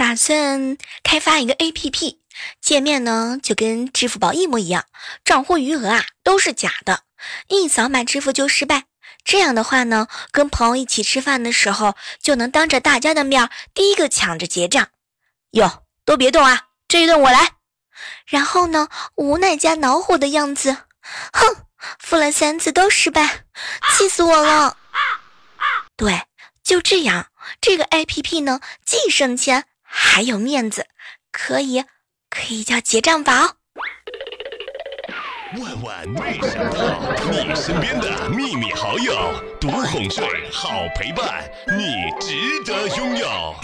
打算开发一个 APP，界面呢就跟支付宝一模一样，账户余额啊都是假的，一扫码支付就失败。这样的话呢，跟朋友一起吃饭的时候，就能当着大家的面第一个抢着结账。哟，都别动啊，这一顿我来。然后呢，无奈加恼火的样子，哼，付了三次都失败，气死我了。对，就这样，这个 APP 呢，既省钱还有面子，可以，可以叫结账宝。万万没想到，你身边的秘密好友，独哄睡，好陪伴，你值得拥有。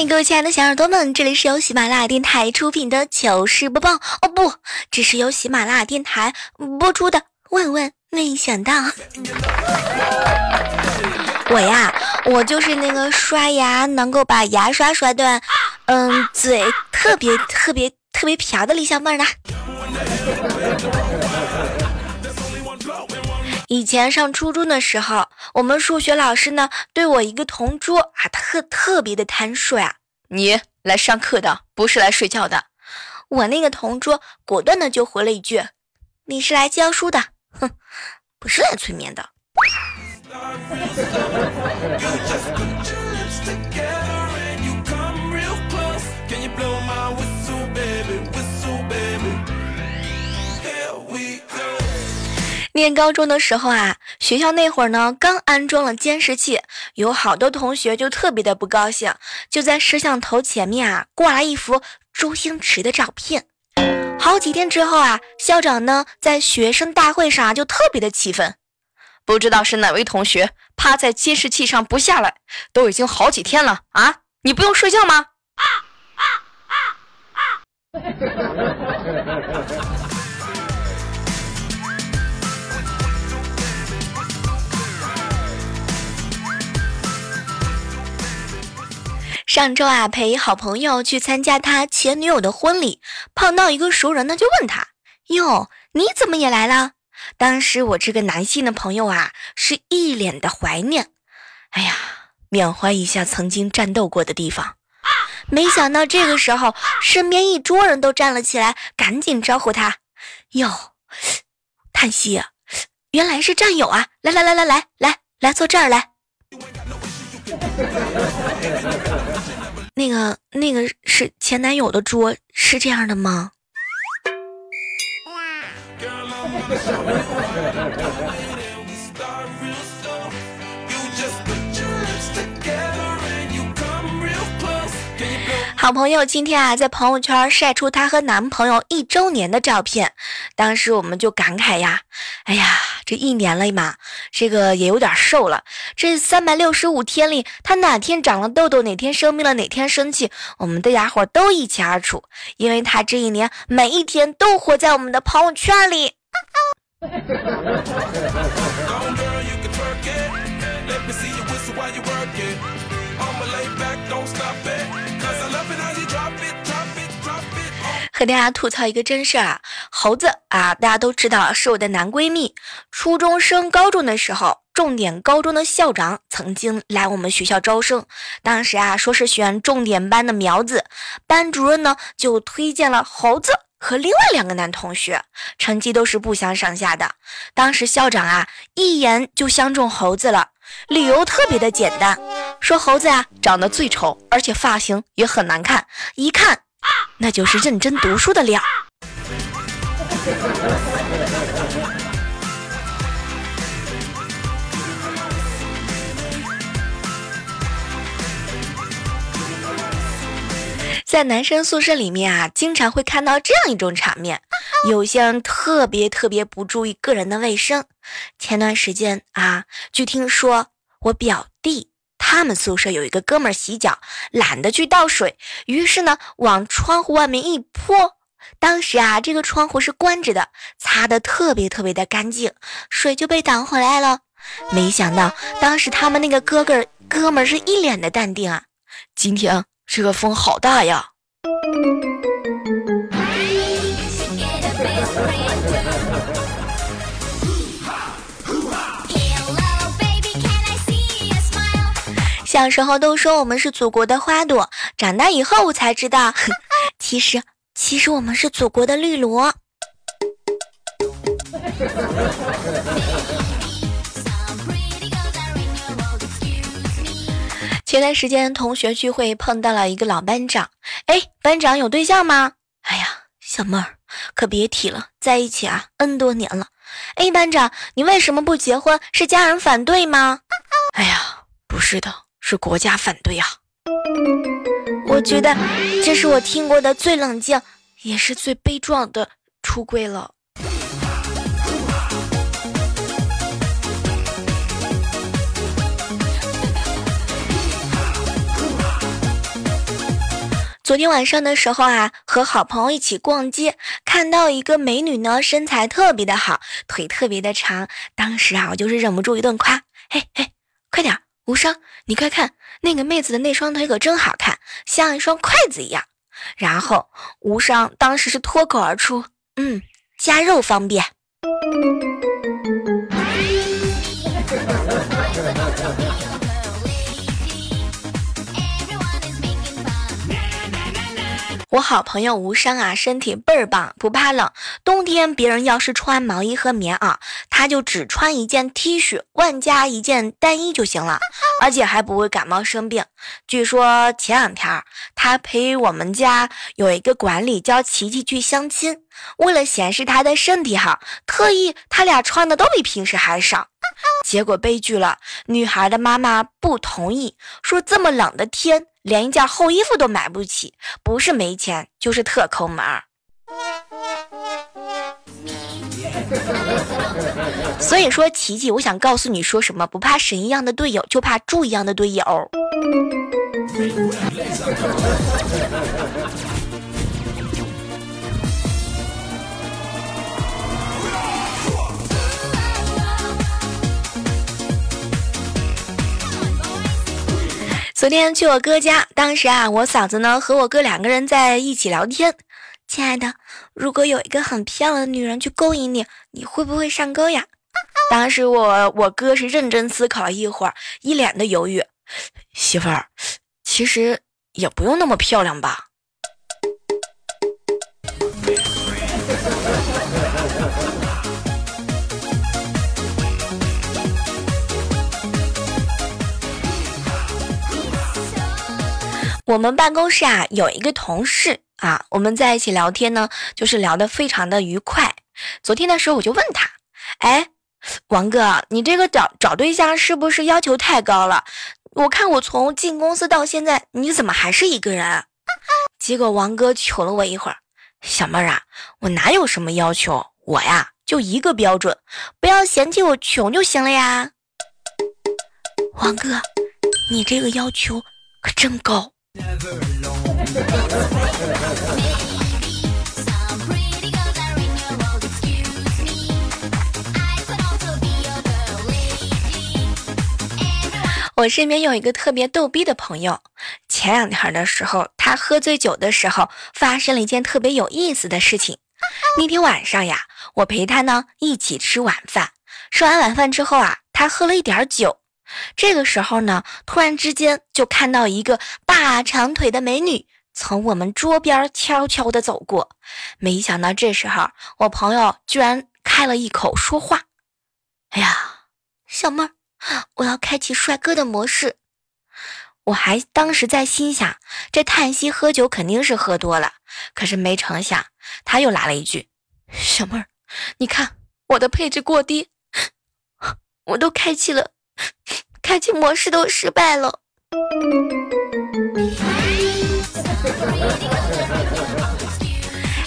嗨，各位亲爱的小耳朵们，这里是由喜马拉雅电台出品的糗事播报。哦不，这是由喜马拉雅电台播出的。万万没想到，我呀，我就是那个刷牙能够把牙刷刷断，嗯，嘴特别特别特别瓢的李小妹儿呢。以前上初中的时候，我们数学老师呢对我一个同桌啊特特别的贪睡啊，你来上课的，不是来睡觉的。我那个同桌果断的就回了一句，你是来教书的。哼，不是来催眠的。念高中的时候啊，学校那会儿呢，刚安装了监视器，有好多同学就特别的不高兴，就在摄像头前面啊挂了一幅周星驰的照片。好几天之后啊，校长呢在学生大会上就特别的气愤，不知道是哪位同学趴在监视器上不下来，都已经好几天了啊！你不用睡觉吗？啊啊啊啊上周啊，陪好朋友去参加他前女友的婚礼，碰到一个熟人呢，就问他：“哟，你怎么也来了？”当时我这个男性的朋友啊，是一脸的怀念，哎呀，缅怀一下曾经战斗过的地方。没想到这个时候，身边一桌人都站了起来，赶紧招呼他：“哟，叹息，原来是战友啊！来来来来来来来，坐这儿来。” 那个那个是前男友的桌，是这样的吗？好朋友今天啊，在朋友圈晒出她和男朋友一周年的照片，当时我们就感慨呀，哎呀，这一年了嘛，这个也有点瘦了。这三百六十五天里，她哪天长了痘痘，哪天生病了，哪天生气，我们的家伙都一清二楚，因为她这一年每一天都活在我们的朋友圈里。和大家吐槽一个真事儿啊，猴子啊，大家都知道是我的男闺蜜。初中升高中的时候，重点高中的校长曾经来我们学校招生，当时啊说是选重点班的苗子，班主任呢就推荐了猴子和另外两个男同学，成绩都是不相上下的。当时校长啊一眼就相中猴子了，理由特别的简单，说猴子啊长得最丑，而且发型也很难看，一看。那就是认真读书的料。在男生宿舍里面啊，经常会看到这样一种场面：有些人特别特别不注意个人的卫生。前段时间啊，据听说我表弟他们宿舍有一个哥们儿洗脚懒得去倒水，于是呢往窗户外面一泼。当时啊，这个窗户是关着的，擦的特别特别的干净，水就被挡回来了。没想到当时他们那个哥哥哥们儿是一脸的淡定啊，今天这个风好大呀。小时候都说我们是祖国的花朵，长大以后我才知道，其实其实我们是祖国的绿萝。前段时间同学聚会碰到了一个老班长，哎，班长有对象吗？哎呀，小妹儿可别提了，在一起啊 n 多年了。哎，班长，你为什么不结婚？是家人反对吗？哎呀，不是的，是国家反对啊。我觉得这是我听过的最冷静，也是最悲壮的出柜了。昨天晚上的时候啊，和好朋友一起逛街，看到一个美女呢，身材特别的好，腿特别的长。当时啊，我就是忍不住一顿夸：“嘿嘿，快点，无伤，你快看那个妹子的那双腿可真好看，像一双筷子一样。”然后无伤当时是脱口而出：“嗯，夹肉方便。”我好朋友无伤啊，身体倍儿棒，不怕冷。冬天别人要是穿毛衣和棉袄，他就只穿一件 T 恤，外加一件单衣就行了，而且还不会感冒生病。据说前两天他陪我们家有一个管理叫琪琪去相亲，为了显示他的身体好，特意他俩穿的都比平时还少。结果悲剧了，女孩的妈妈不同意，说这么冷的天。连一件厚衣服都买不起，不是没钱就是特抠门儿。所以说，琪琪，我想告诉你说什么？不怕神一样的队友，就怕猪一样的队友。昨天去我哥家，当时啊，我嫂子呢和我哥两个人在一起聊天。亲爱的，如果有一个很漂亮的女人去勾引你，你会不会上钩呀？当时我我哥是认真思考了一会儿，一脸的犹豫。媳妇儿，其实也不用那么漂亮吧。我们办公室啊有一个同事啊，我们在一起聊天呢，就是聊得非常的愉快。昨天的时候我就问他，哎，王哥，你这个找找对象是不是要求太高了？我看我从进公司到现在，你怎么还是一个人？结果王哥瞅了我一会儿，小妹儿啊，我哪有什么要求？我呀就一个标准，不要嫌弃我穷就行了呀。王哥，你这个要求可真高。我身边有一个特别逗逼的朋友，前两天的时候，他喝醉酒的时候，发生了一件特别有意思的事情。那天晚上呀，我陪他呢一起吃晚饭，吃完晚饭之后啊，他喝了一点酒。这个时候呢，突然之间就看到一个大长腿的美女从我们桌边悄悄的走过。没想到这时候，我朋友居然开了一口说话：“哎呀，小妹儿，我要开启帅哥的模式。”我还当时在心想，这叹息喝酒肯定是喝多了。可是没成想，他又来了一句：“小妹儿，你看我的配置过低，我都开启了。” 开启模式都失败了。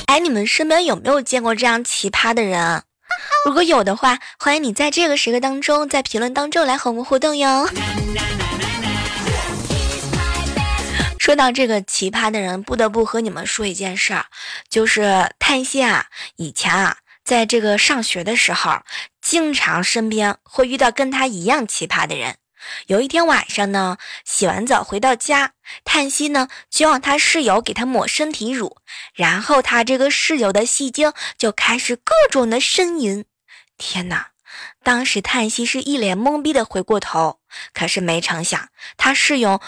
哎，你们身边有没有见过这样奇葩的人？如果有的话，欢迎你在这个时刻当中，在评论当中来和我们互动哟。说到这个奇葩的人，不得不和你们说一件事儿，就是叹息啊，以前啊，在这个上学的时候，经常身边会遇到跟他一样奇葩的人。有一天晚上呢，洗完澡回到家，叹息呢就让他室友给他抹身体乳，然后他这个室友的戏精就开始各种的呻吟。天哪！当时叹息是一脸懵逼的回过头，可是没成想，他室友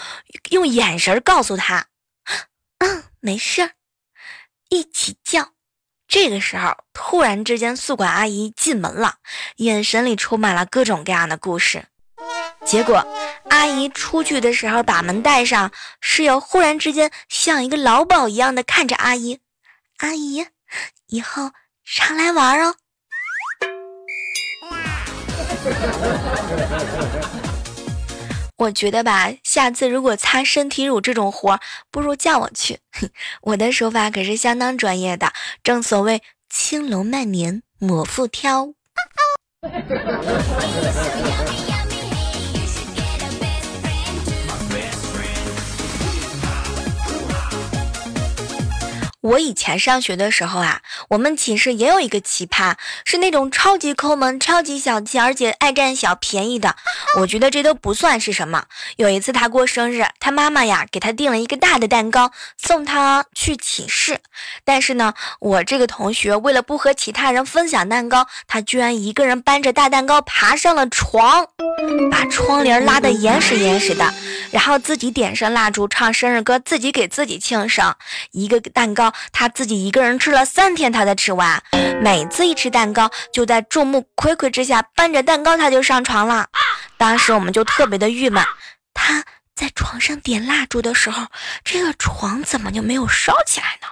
用眼神告诉他：“嗯，没事儿，一起叫。”这个时候，突然之间，宿管阿姨进门了，眼神里充满了各种各样的故事。结果，阿姨出去的时候把门带上，室友忽然之间像一个老鸨一样的看着阿姨：“阿姨，以后常来玩哦。”我觉得吧，下次如果擦身体乳这种活，不如叫我去。我的手法可是相当专业的，正所谓青龙慢年抹腹挑。我以前上学的时候啊，我们寝室也有一个奇葩，是那种超级抠门、超级小气，而且爱占小便宜的。我觉得这都不算是什么。有一次他过生日，他妈妈呀给他订了一个大的蛋糕送他去寝室，但是呢，我这个同学为了不和其他人分享蛋糕，他居然一个人搬着大蛋糕爬上了床，把窗帘拉得严实严实的，然后自己点上蜡烛唱生日歌，自己给自己庆生，一个蛋糕。他自己一个人吃了三天，他才吃完。每次一吃蛋糕，就在众目睽睽之下搬着蛋糕，他就上床了。当时我们就特别的郁闷，他在床上点蜡烛的时候，这个床怎么就没有烧起来呢？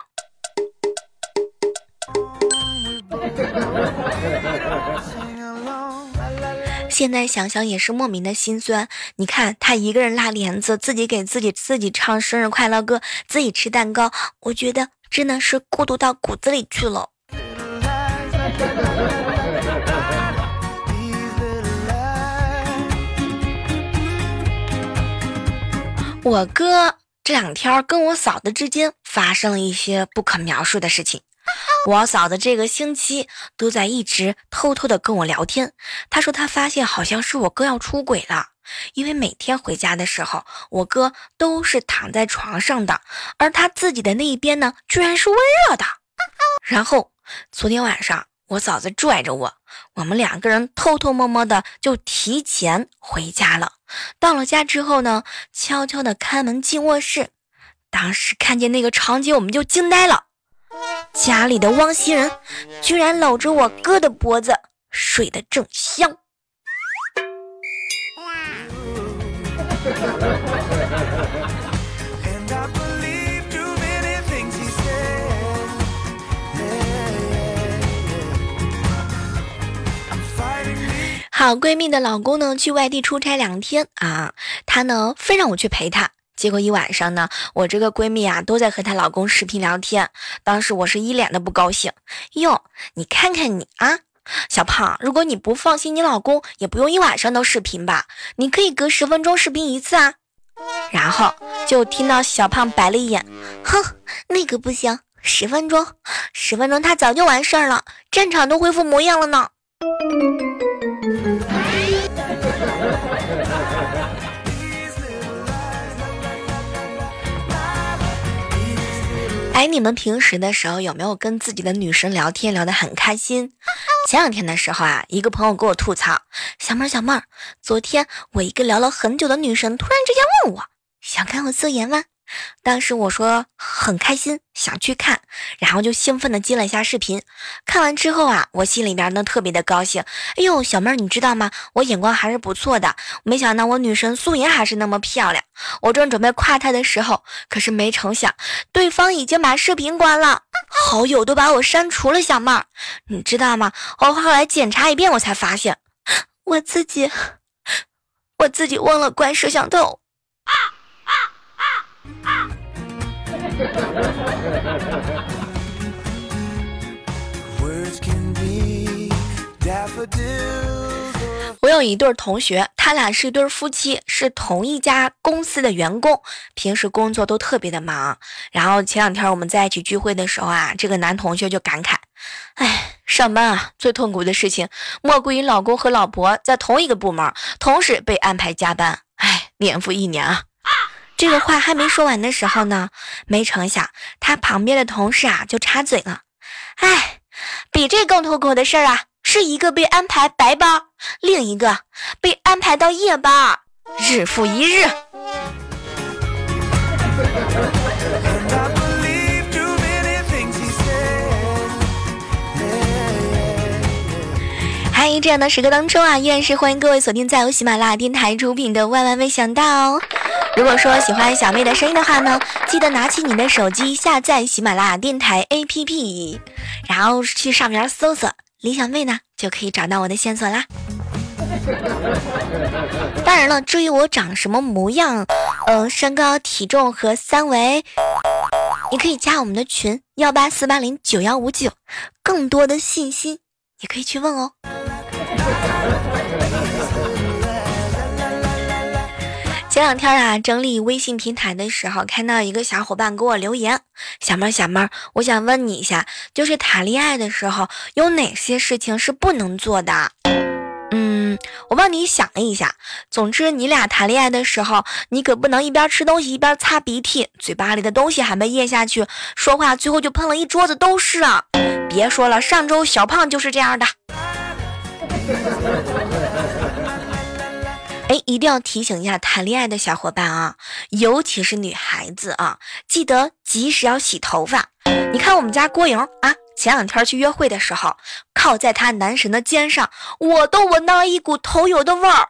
现在想想也是莫名的心酸。你看他一个人拉帘子，自己给自己自己唱生日快乐歌，自己吃蛋糕，我觉得真的是孤独到骨子里去了。我哥这两天跟我嫂子之间发生了一些不可描述的事情。我嫂子这个星期都在一直偷偷的跟我聊天。她说她发现好像是我哥要出轨了，因为每天回家的时候，我哥都是躺在床上的，而他自己的那一边呢，居然是温热的。然后昨天晚上，我嫂子拽着我，我们两个人偷偷摸摸的就提前回家了。到了家之后呢，悄悄的开门进卧室，当时看见那个场景，我们就惊呆了。家里的汪西人居然搂着我哥的脖子睡得正香。好闺蜜的老公呢，去外地出差两天啊，她呢非让我去陪她。结果一晚上呢，我这个闺蜜啊都在和她老公视频聊天。当时我是一脸的不高兴。哟，你看看你啊，小胖，如果你不放心你老公，也不用一晚上都视频吧？你可以隔十分钟视频一次啊。然后就听到小胖白了一眼，哼，那个不行，十分钟，十分钟他早就完事儿了，战场都恢复模样了呢。哎，你们平时的时候有没有跟自己的女神聊天聊得很开心？前两天的时候啊，一个朋友给我吐槽：“小妹儿，小妹儿，昨天我一个聊了很久的女神突然之间问我，想看我素颜吗？”当时我说很开心，想去看，然后就兴奋的接了一下视频。看完之后啊，我心里边呢特别的高兴。哎呦，小妹儿，你知道吗？我眼光还是不错的。没想到我女神素颜还是那么漂亮。我正准备夸她的时候，可是没成想，对方已经把视频关了，好友都把我删除了。小妹儿，你知道吗？我后来检查一遍，我才发现，我自己，我自己忘了关摄像头。我有一对同学，他俩是一对夫妻，是同一家公司的员工，平时工作都特别的忙。然后前两天我们在一起聚会的时候啊，这个男同学就感慨：“哎，上班啊，最痛苦的事情莫过于老公和老婆在同一个部门，同时被安排加班。哎，年复一年啊。”这个话还没说完的时候呢，没成想他旁边的同事啊就插嘴了：“哎，比这更痛苦的事儿啊！”是一个被安排白班，另一个被安排到夜班，日复一日。嗨，这样的时刻当中啊，依然是欢迎各位锁定在由喜马拉雅电台出品的《万万没想到》。如果说喜欢小妹的声音的话呢，记得拿起你的手机下载喜马拉雅电台 APP，然后去上面搜索。李小妹呢，就可以找到我的线索啦。当然了，至于我长什么模样，呃，身高、体重和三围，你可以加我们的群幺八四八零九幺五九，更多的信息也可以去问哦。前两天啊，整理微信平台的时候，看到一个小伙伴给我留言：“小妹儿，小妹儿，我想问你一下，就是谈恋爱的时候有哪些事情是不能做的？”嗯，我帮你想了一下，总之你俩谈恋爱的时候，你可不能一边吃东西一边擦鼻涕，嘴巴里的东西还没咽下去，说话最后就喷了一桌子都是啊！别说了，上周小胖就是这样的。哎，一定要提醒一下谈恋爱的小伙伴啊，尤其是女孩子啊，记得及时要洗头发。你看我们家郭莹啊，前两天去约会的时候，靠在她男神的肩上，我都闻到了一股头油的味儿。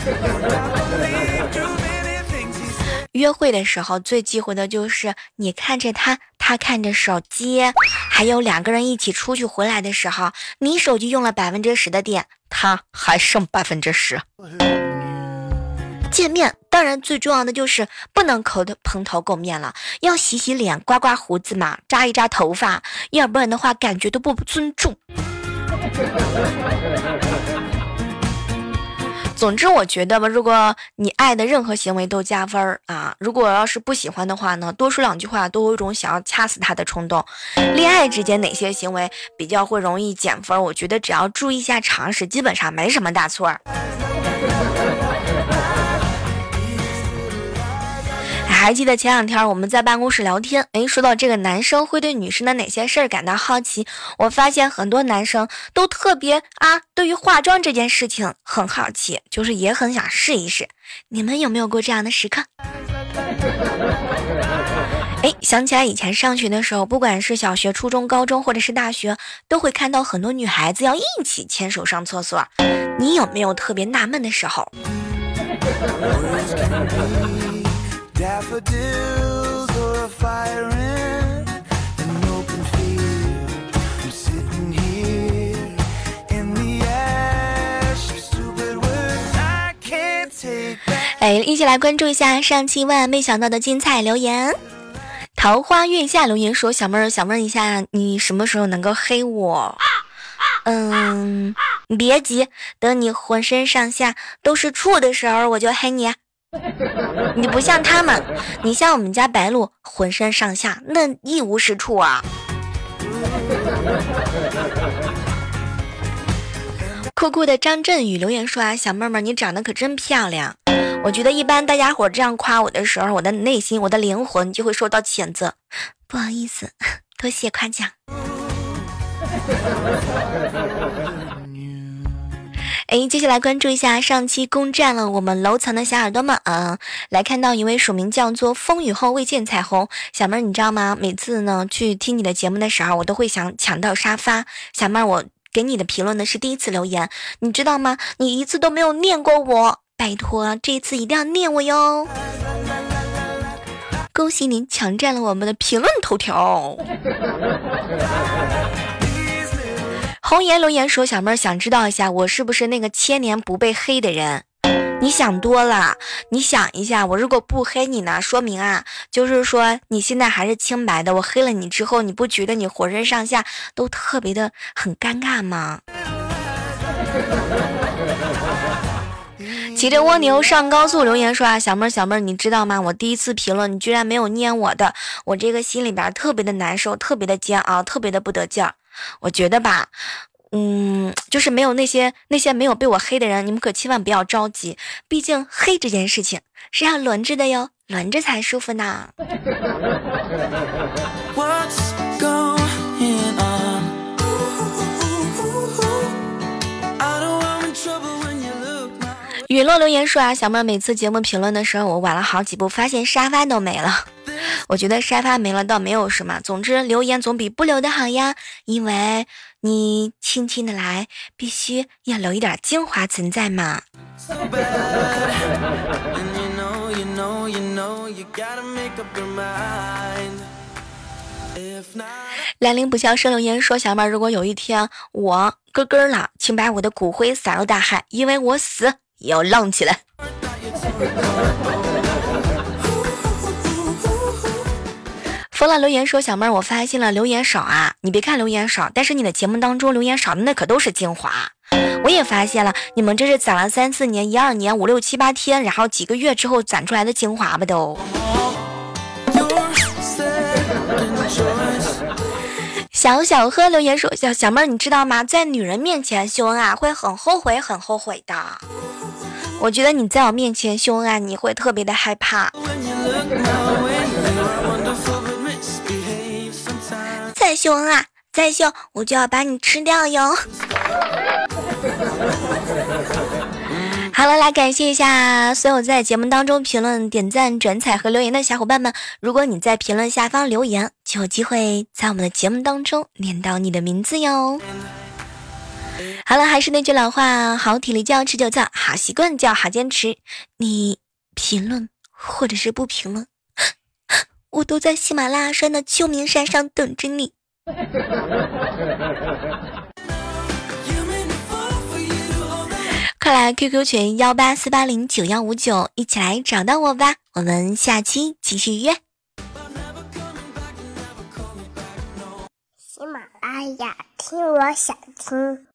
约会的时候最忌讳的就是你看着他，他看着手机，还有两个人一起出去回来的时候，你手机用了百分之十的电，他还剩百分之十。见面当然最重要的就是不能口头蓬头垢面了，要洗洗脸、刮刮胡子嘛，扎一扎头发，要不然的话感觉都不尊重。总之，我觉得吧，如果你爱的任何行为都加分儿啊，如果要是不喜欢的话呢，多说两句话都有一种想要掐死他的冲动。恋爱之间哪些行为比较会容易减分？我觉得只要注意一下常识，基本上没什么大错。还记得前两天我们在办公室聊天，诶，说到这个男生会对女生的哪些事儿感到好奇？我发现很多男生都特别啊，对于化妆这件事情很好奇，就是也很想试一试。你们有没有过这样的时刻？哎，想起来以前上学的时候，不管是小学、初中、高中，或者是大学，都会看到很多女孩子要一起牵手上厕所。你有没有特别纳闷的时候？哎，一起来关注一下上期万万没想到的精彩留言。桃花月下留言说：“小妹儿想问一下，你什么时候能够黑我？嗯，你别急，等你浑身上下都是处的时候，我就黑你。” 你不像他们，你像我们家白鹿，浑身上下那一无是处啊！酷酷的张振宇留言说啊，小妹妹你长得可真漂亮。我觉得一般大家伙这样夸我的时候，我的内心、我的灵魂就会受到谴责。不好意思，多谢夸奖。哎，接下来关注一下上期攻占了我们楼层的小耳朵们啊！来看到一位署名叫做“风雨后未见彩虹”小妹儿，你知道吗？每次呢去听你的节目的时候，我都会想抢到沙发。小妹儿，我给你的评论呢是第一次留言，你知道吗？你一次都没有念过我，拜托，这一次一定要念我哟！恭喜您抢占了我们的评论头条。红颜留言说：“小妹儿想知道一下，我是不是那个千年不被黑的人？你想多了。你想一下，我如果不黑你呢，说明啊，就是说你现在还是清白的。我黑了你之后，你不觉得你浑身上下都特别的很尴尬吗？骑着蜗牛上高速留言说啊，小妹儿小妹儿，你知道吗？我第一次评论，你居然没有念我的，我这个心里边特别的难受，特别的煎熬，特别的不得劲儿。我觉得吧，嗯，就是没有那些那些没有被我黑的人，你们可千万不要着急，毕竟黑这件事情是要轮着的哟，轮着才舒服呢。雨落留言说啊，小妹每次节目评论的时候，我晚了好几步，发现沙发都没了。我觉得沙发没了倒没有什么，总之留言总比不留的好呀。因为你轻轻的来，必须要留一点精华存在嘛。兰陵不笑生留言说，小妹如果有一天我咯咯了，请把我的骨灰撒入大海，因为我死。也要浪起来！疯了留言说：“小妹儿，我发现了留言少啊！你别看留言少，但是你的节目当中留言少的那可都是精华。我也发现了，你们这是攒了三四年、一二年、五六七八天，然后几个月之后攒出来的精华吧？都。”小小喝留言说：“小小妹儿，你知道吗？在女人面前秀恩爱会很后悔，很后悔的。”我觉得你在我面前秀恩爱，你会特别的害怕。再秀恩爱，再秀，我就要把你吃掉哟。好了，来感谢一下所有在节目当中评论、点赞、转采和留言的小伙伴们。如果你在评论下方留言，就有机会在我们的节目当中念到你的名字哟。好了，还是那句老话，好体力就要持久战，好习惯就要好坚持。你评论或者是不评论，我都在喜马拉雅山的秋名山上等着你。快来 QQ 群幺八四八零九幺五九，一起来找到我吧。我们下期继续约。喜马拉雅听，我想听。